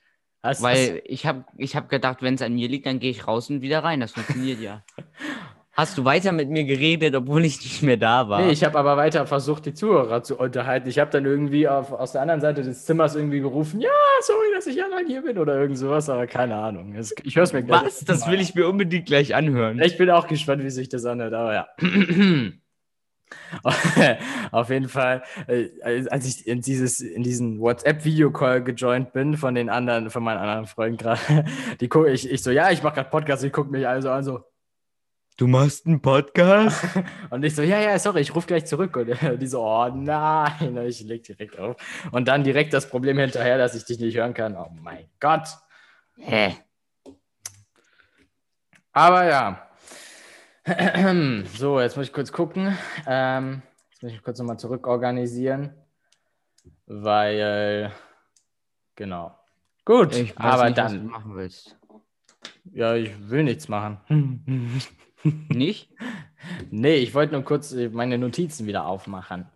Hast, Weil ich habe ich hab gedacht, wenn es an mir liegt, dann gehe ich raus und wieder rein. Das funktioniert ja. Hast du weiter mit mir geredet, obwohl ich nicht mehr da war? Nee, ich habe aber weiter versucht, die Zuhörer zu unterhalten. Ich habe dann irgendwie auf, aus der anderen Seite des Zimmers irgendwie gerufen, ja, sorry, dass ich allein hier bin oder irgend sowas, aber keine Ahnung. Es- Ich höre es mir gleich. Was? Das will ich mir unbedingt gleich anhören. Ich bin auch gespannt, wie sich das anhört, aber ja. Auf jeden Fall, äh, als ich in, dieses, in diesen WhatsApp-Videocall gejoint bin von den anderen, von meinen anderen Freunden gerade, die gucke ich, ich so, ja, ich mache gerade Podcast, die gucken mich also an so, Du machst einen Podcast? und ich so, ja, ja, sorry, ich rufe gleich zurück. Und die so, oh nein, und ich leg direkt auf. Und dann direkt das Problem hinterher, dass ich dich nicht hören kann. Oh mein Gott. Hä? Aber ja. So, jetzt muss ich kurz gucken. Ähm, jetzt muss ich kurz nochmal zurückorganisieren. Weil, genau. Gut, Ich weiß aber nicht, was du dann. machen willst. Ja, ich will nichts machen. Nicht? Nee, ich wollte nur kurz äh, meine Notizen wieder aufmachen.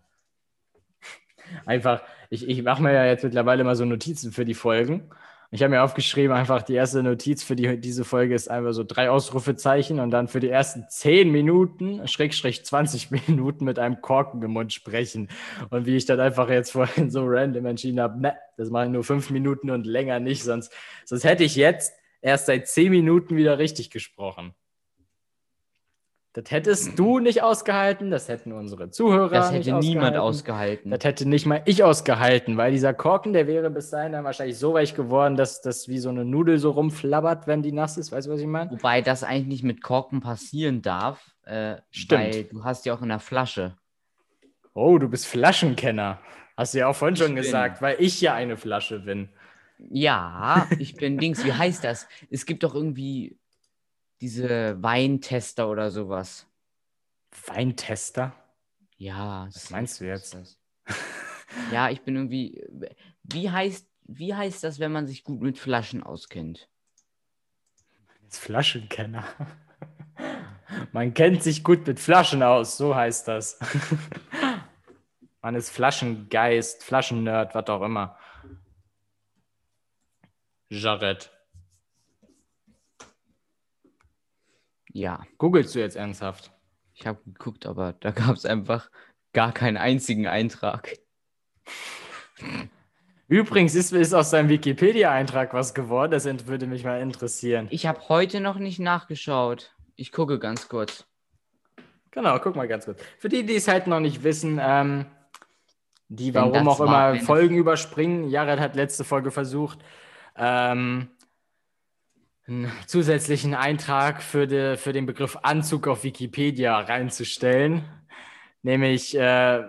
Einfach, ich, ich mache mir ja jetzt mittlerweile immer so Notizen für die Folgen. Ich habe mir aufgeschrieben, einfach die erste Notiz für die, diese Folge ist einfach so drei Ausrufezeichen und dann für die ersten 10 Minuten, Schrägstrich 20 Minuten mit einem Korken im Mund sprechen. Und wie ich dann einfach jetzt vorhin so random entschieden habe, ne, das mache ich nur fünf Minuten und länger nicht, sonst, sonst hätte ich jetzt erst seit 10 Minuten wieder richtig gesprochen. Das hättest du nicht ausgehalten, das hätten unsere Zuhörer Das nicht hätte niemand ausgehalten. Das hätte nicht mal ich ausgehalten, weil dieser Korken, der wäre bis dahin dann wahrscheinlich so weich geworden, dass das wie so eine Nudel so rumflabbert, wenn die nass ist. Weißt du, was ich meine? Wobei das eigentlich nicht mit Korken passieren darf. Äh, Stimmt. Weil du hast ja auch in der Flasche. Oh, du bist Flaschenkenner. Hast du ja auch vorhin schon Ich bin. gesagt, weil ich ja eine Flasche bin. Ja, ich bin Dings. Wie heißt das? Es gibt doch irgendwie diese Weintester oder sowas. Weintester? Ja. Was meinst du jetzt? Ja, ich bin irgendwie. Wie heißt, wie heißt das, wenn man sich gut mit Flaschen auskennt? Jetzt Flaschenkenner. Man kennt sich gut mit Flaschen aus, so heißt das. Man ist Flaschengeist, Flaschennerd, was auch immer. Jared. Ja, Googlest du jetzt ernsthaft? ich habe geguckt, aber da gab es einfach gar keinen einzigen Eintrag. Übrigens ist, ist aus deinem Wikipedia-Eintrag was geworden, das würde mich mal interessieren. Ich habe heute noch nicht nachgeschaut. Ich gucke ganz kurz. Genau, guck mal ganz kurz. Für die, die es halt noch nicht wissen, ähm, die warum auch immer Folgen überspringen. Jared hat letzte Folge versucht, ähm, einen zusätzlichen Eintrag für, die, für den Begriff Anzug auf Wikipedia reinzustellen. Nämlich, äh,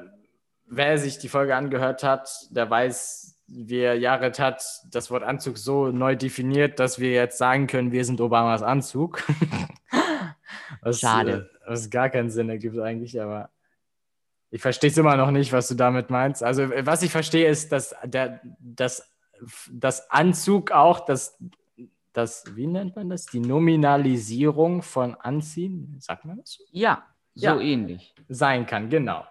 wer sich die Folge angehört hat, der weiß, wie Jared hat das Wort Anzug so neu definiert, dass wir jetzt sagen können, wir sind Obamas Anzug. was, Schade. Äh, was gar keinen Sinn ergibt eigentlich, aber ich verstehe es immer noch nicht, was du damit meinst. Also, äh, was ich verstehe, ist, dass der, das, das Anzug auch, das, das, wie nennt man das? Die Nominalisierung von Anziehen, sagt man das so? Ja, so Ja. ähnlich. sein kann, genau.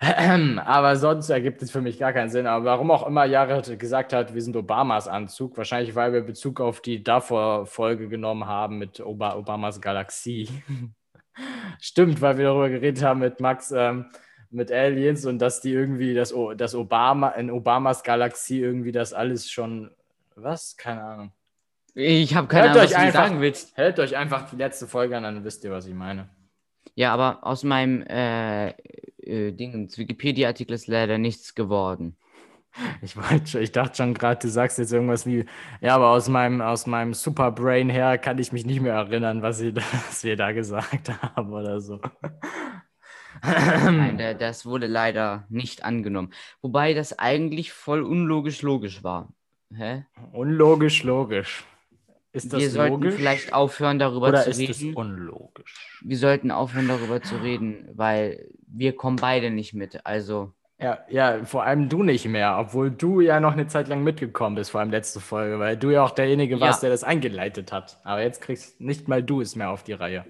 Aber sonst ergibt es für mich gar keinen Sinn. Aber warum auch immer Jared gesagt hat, wir sind Obamas Anzug, wahrscheinlich weil wir Bezug auf die davor Folge genommen haben mit Oba Obamas Galaxie. Stimmt, weil wir darüber geredet haben mit Max, ähm, mit Aliens und dass die irgendwie, das, das Obama, in Obamas Galaxie irgendwie das alles schon, was? Keine Ahnung. Ich habe keine Ahnung, euch was du einfach- sagen willst. Hört euch einfach die letzte Folge an, dann wisst ihr, was ich meine. Ja, aber aus meinem äh, äh, Dingens Wikipedia-Artikel ist leider nichts geworden. Ich, wollte, schon- ich dachte schon gerade, du sagst jetzt irgendwas wie, ja, aber aus meinem, aus meinem Superbrain her kann ich mich nicht mehr erinnern, was, sie, was wir da gesagt haben oder so. Nein, da, das wurde leider nicht angenommen. Wobei das eigentlich voll unlogisch logisch war. Hä? Unlogisch, logisch. Ist das Wir sollten logisch vielleicht aufhören, darüber oder zu ist es unlogisch? Wir sollten aufhören, darüber zu reden, weil wir kommen beide nicht mit. Also, Ja, ja, vor allem du nicht mehr, obwohl du ja noch eine Zeit lang mitgekommen bist, vor allem letzte Folge, weil du ja auch derjenige warst, Ja. der das eingeleitet hat. Aber jetzt kriegst nicht mal du es mehr auf die Reihe.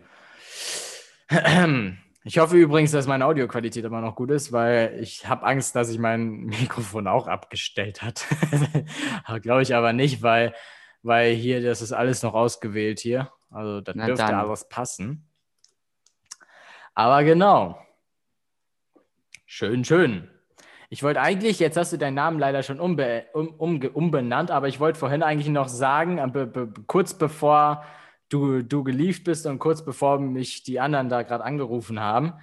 Ich hoffe übrigens, dass meine Audioqualität immer noch gut ist, weil ich habe Angst, dass sich mein Mikrofon auch abgestellt hat. Glaube ich aber nicht, weil, weil hier, das ist alles noch ausgewählt hier. Also Na dürfte dann. alles passen. Aber genau. Schön, schön. Ich wollte eigentlich, jetzt hast du deinen Namen leider schon umbe um, umge- umbenannt, aber ich wollte vorhin eigentlich noch sagen, be be kurz bevor du, du gelieft bist und kurz bevor mich die anderen da gerade angerufen haben,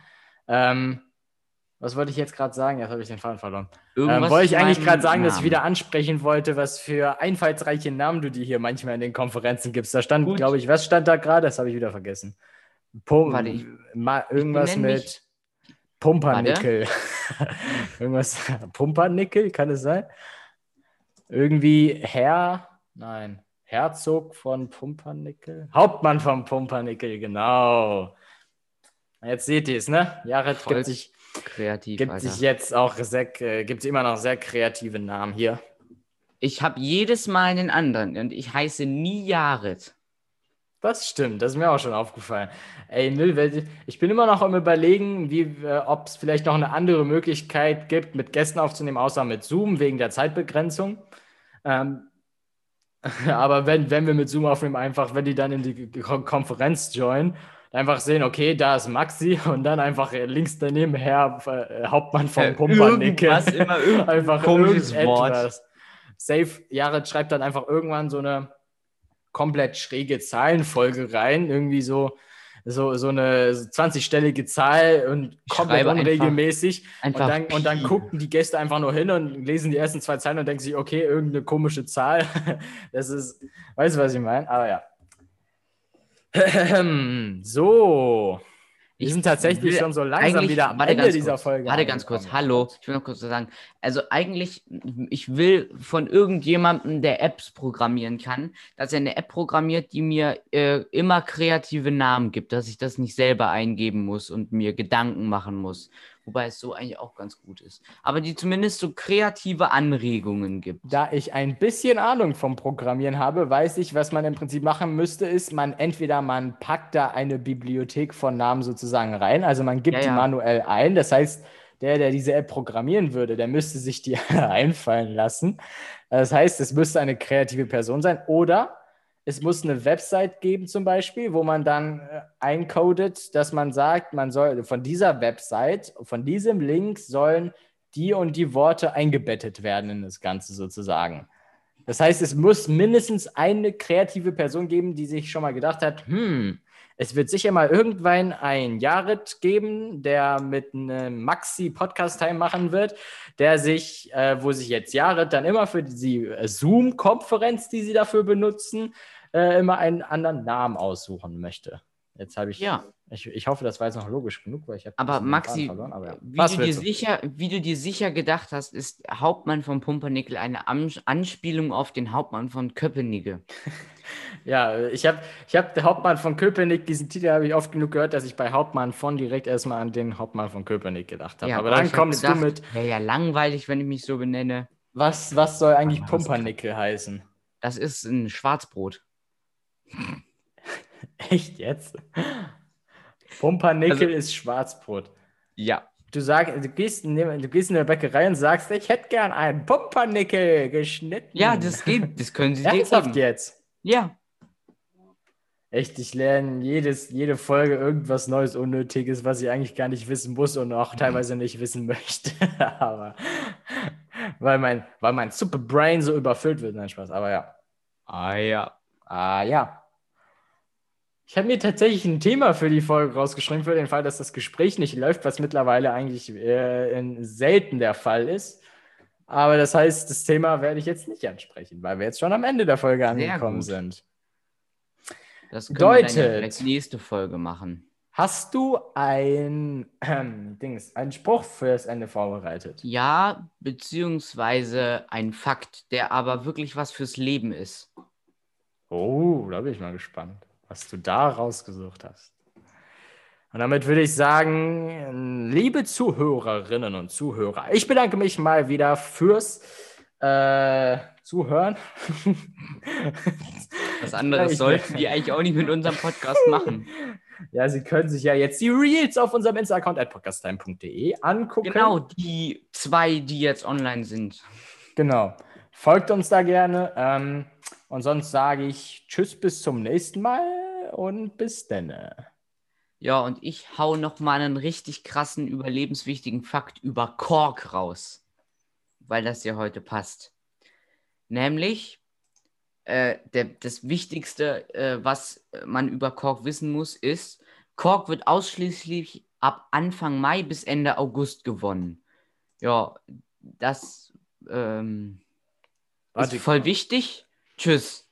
ähm, was wollte ich jetzt gerade sagen? Jetzt habe ich den Faden verloren. Ähm, irgendwas wollte ich eigentlich gerade sagen, dass ich Namen. wieder ansprechen wollte, was für einfallsreiche Namen du dir hier manchmal in den Konferenzen gibst. Da stand, glaube ich, was stand da gerade? Das habe ich wieder vergessen. Pum Warte, ich- irgendwas benenne mit Pumpernickel. irgendwas Pumpernickel, kann es sein? Irgendwie Herr, nein, Herzog von Pumpernickel? Hauptmann von Pumpernickel, genau. Jetzt seht ihr es, ne? Jared Voll gibt sich kreativ, gibt Alter. sich jetzt auch sehr, äh, gibt immer noch sehr kreative Namen hier. Ich habe jedes Mal einen anderen und ich heiße nie Jared. Das stimmt, das ist mir auch schon aufgefallen. Ey, Nil, wel- ich bin immer noch am überlegen, äh, ob es vielleicht noch eine andere Möglichkeit gibt, mit Gästen aufzunehmen, außer mit Zoom wegen der Zeitbegrenzung. Ähm, aber wenn, wenn wir mit Zoom aufnehmen, einfach, wenn die dann in die Kon Konferenz joinen, einfach sehen, okay, da ist Maxi und dann einfach links daneben Herr äh, Hauptmann von Äh, Pumpernickel. irgendwas, immer einfach komisches irgendetwas. Safe, Jared schreibt dann einfach irgendwann so eine komplett schräge Zahlenfolge rein, irgendwie so, so, so eine 20-stellige Zahl und komplett einfach- unregelmäßig. Einfach Und dann, und dann gucken die Gäste einfach nur hin und lesen die ersten zwei Zeilen und denken sich, okay, irgendeine komische Zahl. Das ist, weißt du, was ich meine? Aber ja. So. Wir Ich sind tatsächlich schon so langsam wieder am Ende ganz dieser kurz, Folge. Warte ganz kurz, hallo. Ich will noch kurz sagen. Also eigentlich, ich will von irgendjemandem, der Apps programmieren kann, dass er eine App programmiert, die mir äh, immer kreative Namen gibt, dass ich das nicht selber eingeben muss und mir Gedanken machen muss. Wobei es so eigentlich auch ganz gut ist. Aber die zumindest so kreative Anregungen gibt. Da ich ein bisschen Ahnung vom Programmieren habe, weiß ich, was man im Prinzip machen müsste, ist, man entweder man packt da eine Bibliothek von Namen sozusagen rein, also man gibt Ja, die ja. manuell ein. Das heißt, der, der diese App programmieren würde, der müsste sich die einfallen lassen. Das heißt, es müsste eine kreative Person sein oder es muss eine Website geben zum Beispiel, wo man dann äh, eincodet, dass man sagt, man soll von dieser Website, von diesem Link sollen die und die Worte eingebettet werden in das Ganze sozusagen. Das heißt, es muss mindestens eine kreative Person geben, die sich schon mal gedacht hat, hm, es wird sicher mal irgendwann ein Jared geben, der mit einem Maxi-Podcast-Time machen wird, der sich, äh, wo sich jetzt Jared dann immer für die Zoom-Konferenz, die sie dafür benutzen, äh, immer einen anderen Namen aussuchen möchte. Jetzt habe ich, Ja. Ich, ich hoffe, das war jetzt noch logisch genug, weil ich habe Aber Maxi, verloren, aber ja. wie, Was du dir du? sicher, wie du dir sicher gedacht hast, ist Hauptmann von Pumpernickel eine Anspielung auf den Hauptmann von Köpenick. Ja, ich habe ich hab der Hauptmann von Köpenick, diesen Titel habe ich oft genug gehört, dass ich bei Hauptmann von direkt erstmal an den Hauptmann von Köpenick gedacht habe. Ja, aber dann kommst gedacht, du mit, Wäre ja langweilig, wenn ich mich so benenne. was, was soll eigentlich Pumpernickel heißen? Das ist ein Schwarzbrot. Echt jetzt? Pumpernickel Also- ist Schwarzbrot. Ja. Du, sag, du, gehst in, du gehst in der Bäckerei und sagst, ich hätte gern einen Pumpernickel geschnitten. Ja, das geht. Das können sie dir Ernsthaft geben. jetzt? Ja. Echt, ich lerne jedes, jede Folge irgendwas Neues, Unnötiges, was ich eigentlich gar nicht wissen muss und auch teilweise nicht wissen möchte. aber weil mein, weil mein Super Brain so überfüllt wird. Nein, Spaß. Aber ja. Ah ja. Ah ja. Ich habe mir tatsächlich ein Thema für die Folge rausgeschrieben, für den Fall, dass das Gespräch nicht läuft, was mittlerweile eigentlich äh, selten der Fall ist. Aber das heißt, das Thema werde ich jetzt nicht ansprechen, weil wir jetzt schon am Ende der Folge angekommen sind. Das können wir dann vielleicht nächste Folge machen. Hast du ein ähm, Dings, einen Spruch für das Ende vorbereitet? Ja, beziehungsweise ein Fakt, der aber wirklich was fürs Leben ist. Oh, da bin ich mal gespannt, was du da rausgesucht hast. Und damit würde ich sagen, liebe Zuhörerinnen und Zuhörer, ich bedanke mich mal wieder fürs äh, Zuhören. Was anderes sollten die eigentlich auch nicht mit unserem Podcast machen. Ja, Sie können sich ja jetzt die Reels auf unserem Insta-Account at podcasttime.de angucken. Genau, die zwei, die jetzt online sind. Genau. Folgt uns da gerne. Ähm, und sonst sage ich Tschüss bis zum nächsten Mal und bis denne. Ja, und ich hau noch mal einen richtig krassen, überlebenswichtigen Fakt über Kork raus. Weil das ja heute passt. Nämlich, äh, der, das Wichtigste, äh, was man über Kork wissen muss, ist, Kork wird ausschließlich ab Anfang Mai bis Ende August gewonnen. Ja, das ähm, Warte, ist voll wichtig. Tschüss.